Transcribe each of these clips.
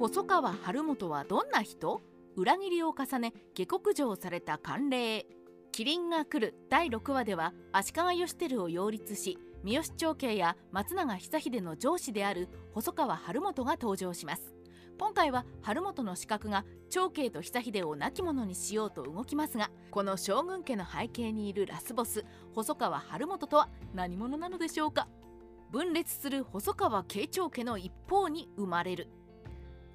細川晴元はどんな人？裏切りを重ね下克上された慣例。キリンが来る第6話では足利義輝を擁立し三好長慶や松永久秀の上司である細川晴元が登場します。今回は晴元の資格が長慶と久秀を亡き者にしようと動きますがこの将軍家の背景にいるラスボス細川晴元とは何者なのでしょうか？分裂する細川慶長家の一方に生まれる。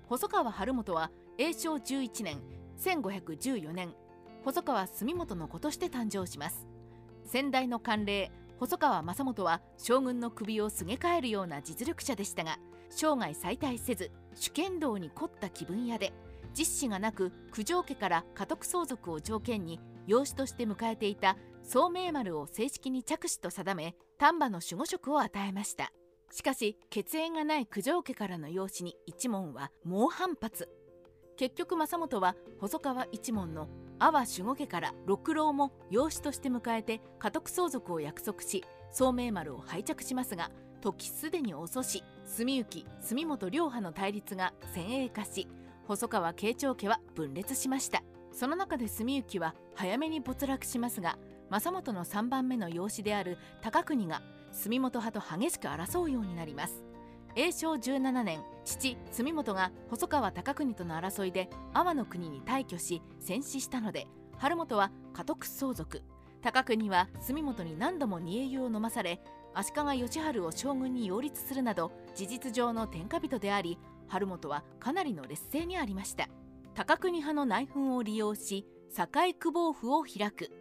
細川晴元は永正11年1514年細川住元の子として誕生します。先代の慣例細川正元は将軍の首をすげ替えるような実力者でしたが生涯再退せず主剣道に凝った気分屋で実子がなく九条家から家督相続を条件に養子として迎えていた宗明丸を正式に着手と定め丹波の守護職を与えました。しかし血縁がない九条家からの養子に一門は猛反発。結局正元は細川一門の阿波守護家から六郎も養子として迎えて家督相続を約束し宗明丸を拝着しますが時すでに遅し住幸住本両派の対立が先鋭化し細川慶長家は分裂しました。その中で住幸は早めに没落しますが正元の3番目の養子である高国が住本派と激しく争うようになります。永正17年父住本が細川高国との争いで阿波の国に退去し戦死したので晴元は家督相続。高国は住本に何度も煮え湯を飲まされ足利義治を将軍に擁立するなど事実上の天下人であり晴元はかなりの劣勢にありました。高国派の内紛を利用し堺久保府を開く。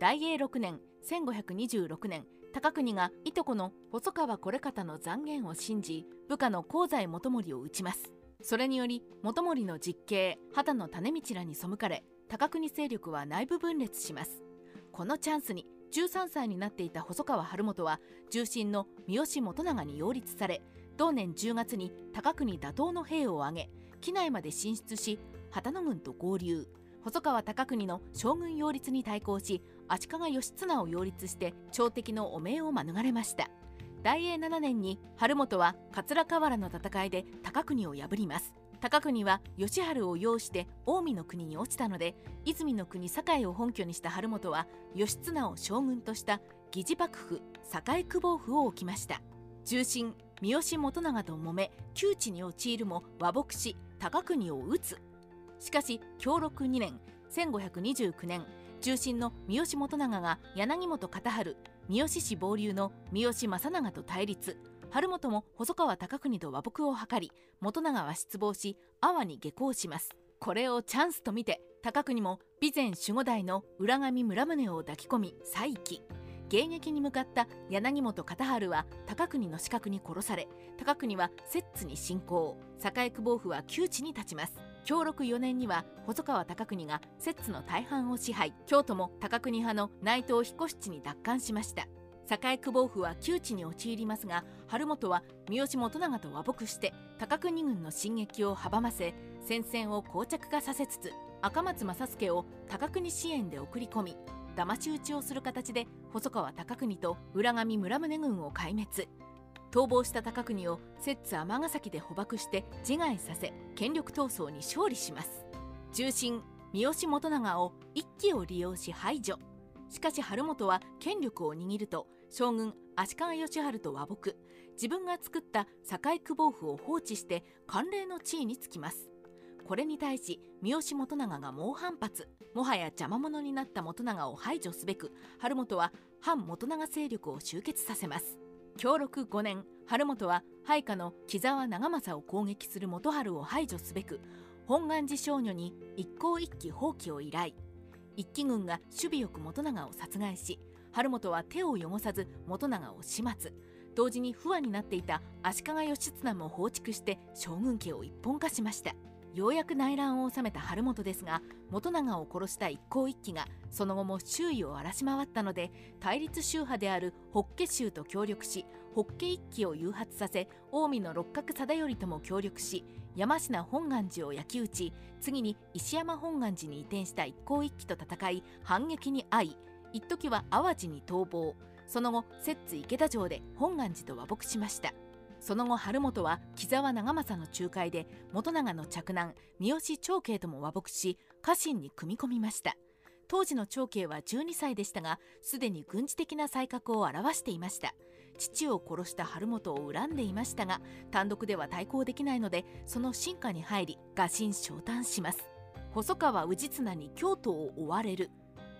大永6年1526年高国がいとこの細川惟方の残言を信じ部下の香西元盛を討ちます。それにより元盛の実刑畑の種道らに背かれ高国勢力は内部分裂します。このチャンスに13歳になっていた細川晴元は重臣の三好元長に擁立され同年10月に高国打倒の兵を挙げ機内まで進出し旗野軍と合流。細川高国の将軍擁立に対抗し足利義綱を擁立して朝敵の汚名を免れました。大永7年に晴元は桂河原の戦いで高国を破ります。高国は義治を擁して近江の国に落ちたので泉の国堺を本拠にした晴元は義経を将軍とした疑似幕府堺久保府を置きました。重臣三好元長と揉め窮地に陥るも和睦し高国を討つ。しかし享禄2年1529年重臣の三好元長が柳本片春三好氏傍流の三好正長と対立晴元も細川高国と和睦を図り元長は失望し阿波に下校しますこれをチャンスと見て高国も備前守護代の浦上村宗を抱き込み再起迎撃に向かった柳本片春は高国の死角に殺され高国は摂津に侵攻栄久保府は窮地に立ちます享禄4年には細川高国が摂津の大半を支配。京都も高国派の内藤彦七に奪還しました。栄久保府は窮地に陥りますが晴元は三好元長と和睦して高国軍の進撃を阻ませ戦線を膠着化させつつ赤松正助を高国支援で送り込み騙し討ちをする形で細川高国と浦上村宗軍を壊滅。逃亡した高国を摂津尼崎で捕獲して自害させ権力闘争に勝利します。重臣三好元長を一騎を利用し排除。しかし晴元は権力を握ると将軍足利義治と和睦。自分が作った堺久保府を放置して慣例の地位につきます。これに対し三好元長が猛反発。もはや邪魔者になった元長を排除すべく晴元は反元長勢力を集結させます。享禄5年晴元は配下の木沢長政を攻撃する元春を排除すべく本願寺少女に一向一揆放棄を依頼。一揆軍が守備よく元長を殺害し晴元は手を汚さず元長を始末。同時に不安になっていた足利義経も放逐して将軍家を一本化しました。ようやく内乱を収めた晴元ですが元長を殺した一向一揆がその後も周囲を荒らし回ったので対立宗派である法華宗と協力し法華一揆を誘発させ近江の六角貞頼とも協力し山科本願寺を焼き討ち次に石山本願寺に移転した一向一揆と戦い反撃に遭い一時は淡路に逃亡。その後摂津池田城で本願寺と和睦しました。その後晴元は木沢長政の仲介で元長の嫡男三好長慶とも和睦し家臣に組み込みました。当時の長慶は12歳でしたがすでに軍事的な才覚を表していました。父を殺した晴元を恨んでいましたが単独では対抗できないのでその進化に入り餓心昇胆します。細川氏綱に京都を追われる。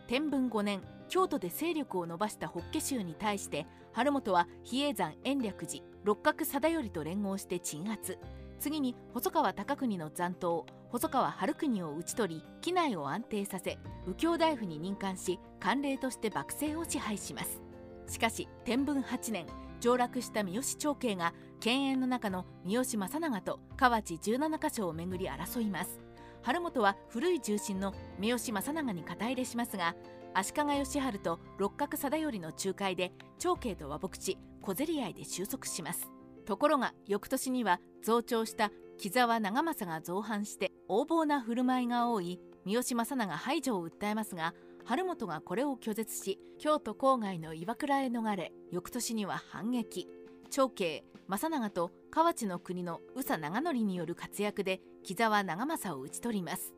天文5年京都で勢力を伸ばした法華宗に対して晴元は比叡山延暦寺六角貞頼と連合して鎮圧。次に細川高国の残党細川晴国を討ち取り機内を安定させ右京大夫に任官し官令として幕政を支配します。しかし天文8年上洛した三好長慶が犬猿の中の三好正長と河内17か所をめぐり争います。晴元は古い重臣の三好正長に肩入れしますが足利義晴と六角貞頼の仲介で長慶と和睦し小競り合いで収束します。ところが翌年には増長した木沢長政が造反して横暴な振る舞いが多い三好正長排除を訴えますが晴元がこれを拒絶し京都郊外の岩倉へ逃れ翌年には反撃。長慶正長と河内の国の宇佐長則による活躍で木沢長政を討ち取ります。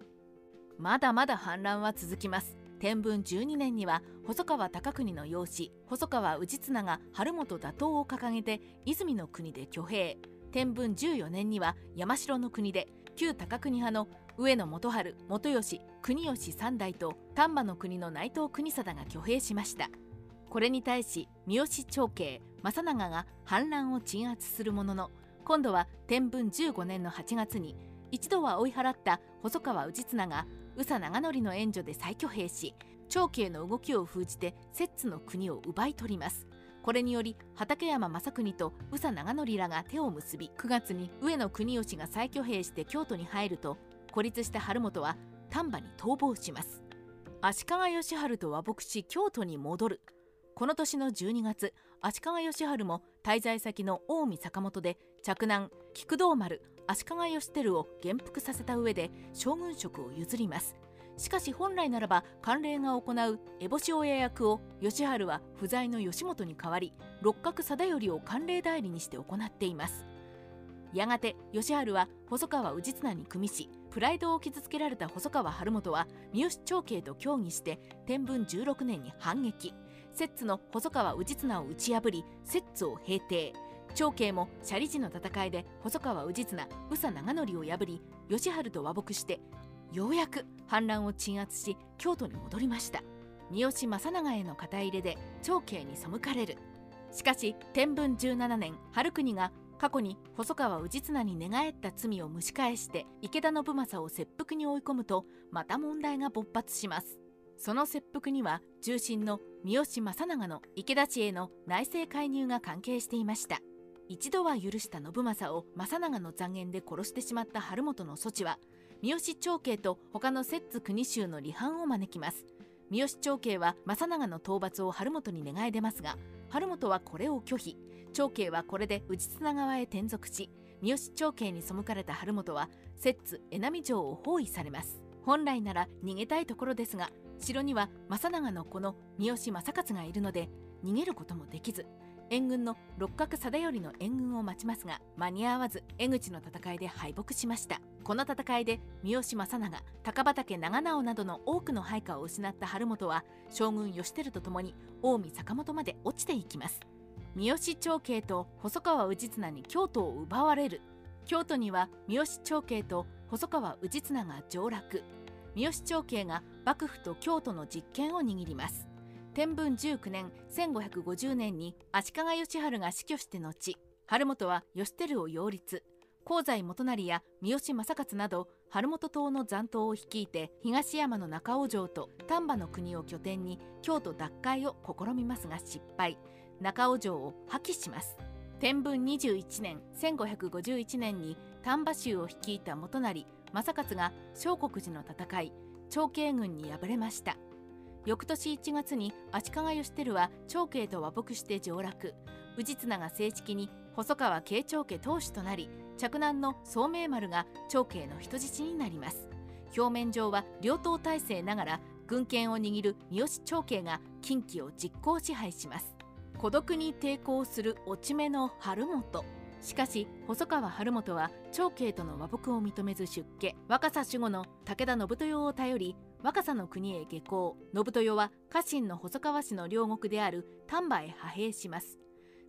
まだまだ反乱は続きます。天文12年には細川高国の養子細川氏綱が晴元打倒を掲げて泉の国で挙兵。天文14年には山城の国で旧高国派の上野元春元吉国吉三代と丹波の国の内藤国貞が挙兵しました。これに対し三好長慶正長が反乱を鎮圧するものの今度は天文15年の8月に一度は追い払った細川氏綱が宇佐長則の援助で再挙兵し長慶の動きを封じて摂津の国を奪い取ります。これにより畠山正国と宇佐長則らが手を結び9月に上野国吉が再挙兵して京都に入ると孤立した晴元は丹波に逃亡します。足利義晴と和睦し京都に戻る。この年の12月足利義晴も滞在先の近江坂本で嫡男菊道丸足利義輝を元服させた上で将軍職を譲ります。しかし本来ならば官令が行う烏帽子親役を義治は不在の義元に代わり六角貞頼を官令代理にして行っています。やがて義治は細川氏綱に組みしプライドを傷つけられた細川晴元は三好長慶と協議して天文16年に反撃。摂津の細川氏綱を打ち破り摂津を平定。長慶も斜里寺の戦いで細川氏綱宇佐長則を破り義治と和睦してようやく反乱を鎮圧し京都に戻りました。三好正長への肩入れで長慶に背かれる。しかし天文17年春国が過去に細川氏綱に寝返った罪を蒸し返して池田信正を切腹に追い込むとまた問題が勃発します。その切腹には重臣の三好正長の池田地への内政介入が関係していました。一度は許した信正を正長の残言で殺してしまった晴元の措置は三好長慶と他の摂津国衆の離反を招きます。三好長慶は正長の討伐を晴元に願い出ますが晴元はこれを拒否。長慶はこれで内綱側へ転属し三好長慶に背かれた晴元は摂津江波城を包囲されます。本来なら逃げたいところですが城には正長の子の三好正勝がいるので逃げることもできず。援軍の六角貞頼の援軍を待ちますが間に合わず江口の戦いで敗北しました。この戦いで三好正長高畠長直などの多くの配下を失った晴元は将軍義輝と共に近江坂本まで落ちていきます。三好長慶と細川氏綱に京都を奪われる。京都には三好長慶と細川氏綱が上洛。三好長慶が幕府と京都の実権を握ります。天文19年1550年に足利義晴が死去して後晴元は義輝を擁立。香西元就や三好正勝など晴元党の残党を率いて東山の中尾城と丹波の国を拠点に京都奪回を試みますが失敗。中尾城を破棄します。天文21年1551年に丹波州を率いた元就正勝が小国寺の戦い長慶軍に敗れました。翌年1月に足利義輝は長慶と和睦して上洛。氏綱が正式に細川慶長家当主となり嫡男の宗明丸が長慶の人質になります。表面上は両党体制ながら軍権を握る三好長慶が近畿を実効支配します。孤独に抵抗する落ち目の晴元。しかし細川晴元は長慶との和睦を認めず出家。若狭守護の武田信豊を頼り若狭の国へ下校。信豊は家臣の細川氏の両国である丹波へ派兵します。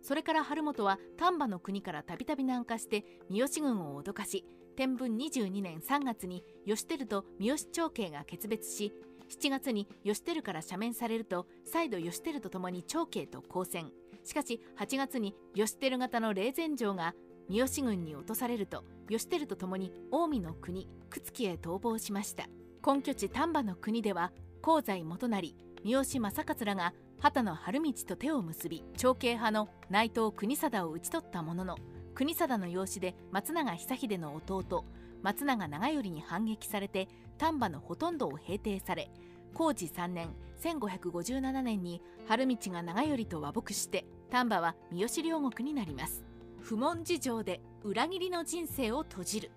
それから晴元は丹波の国からたびたび南下して三好軍を脅かし天文22年3月に義輝と三好長慶が決別し7月に義輝から赦免されると再度義輝と共に長慶と交戦。しかし8月に義輝型の霊前城が三好軍に落とされると義輝と共に近江の国朽木へ逃亡しました。根拠地丹波の国では香西元就三好正勝らが畑野晴道と手を結び長慶派の内藤国貞を討ち取ったものの国貞の養子で松永久秀の弟松永長頼に反撃されて丹波のほとんどを平定され弘治3年1557年に春道が長頼と和睦して丹波は三好両国になります。不問事情で裏切りの人生を閉じる。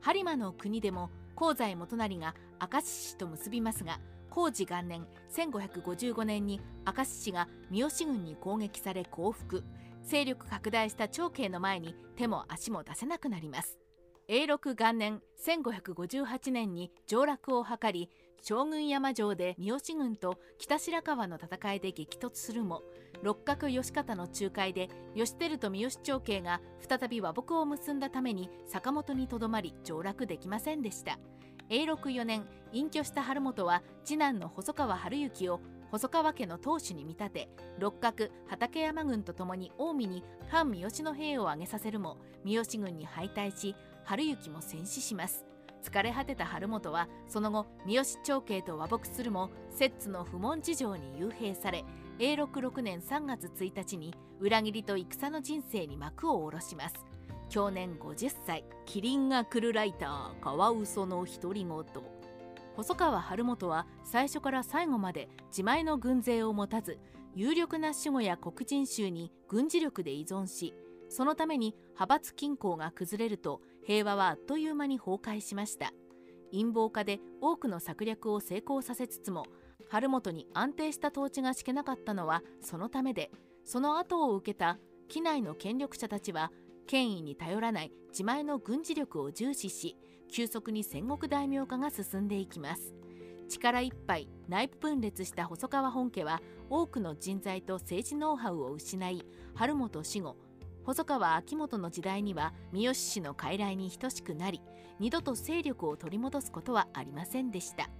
播磨の国でも香西元就が明石市と結びますが工事元年1555年に明石市が三好軍に攻撃され降伏。勢力拡大した長慶の前に手も足も出せなくなります。永禄元年1558年に上洛を図り将軍山城で三好軍と北白川の戦いで激突するも六角義方の仲介で義輝と三好長慶が再び和睦を結んだために坂本にとどまり上洛できませんでした。永禄4年隠居した晴元は次男の細川晴行を細川家の当主に見立て六角畠山軍とともに近江に反三好の兵を挙げさせるも三好軍に敗退し晴行も戦死します。疲れ果てた晴元はその後三好長慶と和睦するも摂津の不問事情に幽閉され永禄6年3月1日に裏切りと戦の人生に幕を下ろします。去年50歳キリンが来るライターカワウソの独り言。細川晴元は最初から最後まで自前の軍勢を持たず有力な守護や黒人衆に軍事力で依存しそのために派閥均衡が崩れると平和はあっという間に崩壊しました。陰謀家で多くの策略を成功させつつも春元に安定した統治が敷けなかったのはそのためでその後を受けた機内の権力者たちは権威に頼らない自前の軍事力を重視し急速に戦国大名化が進んでいきます。力いっぱい内部分裂した細川本家は多くの人材と政治ノウハウを失い春元死後細川秋元の時代には三好氏の傀儡に等しくなり二度と勢力を取り戻すことはありませんでした。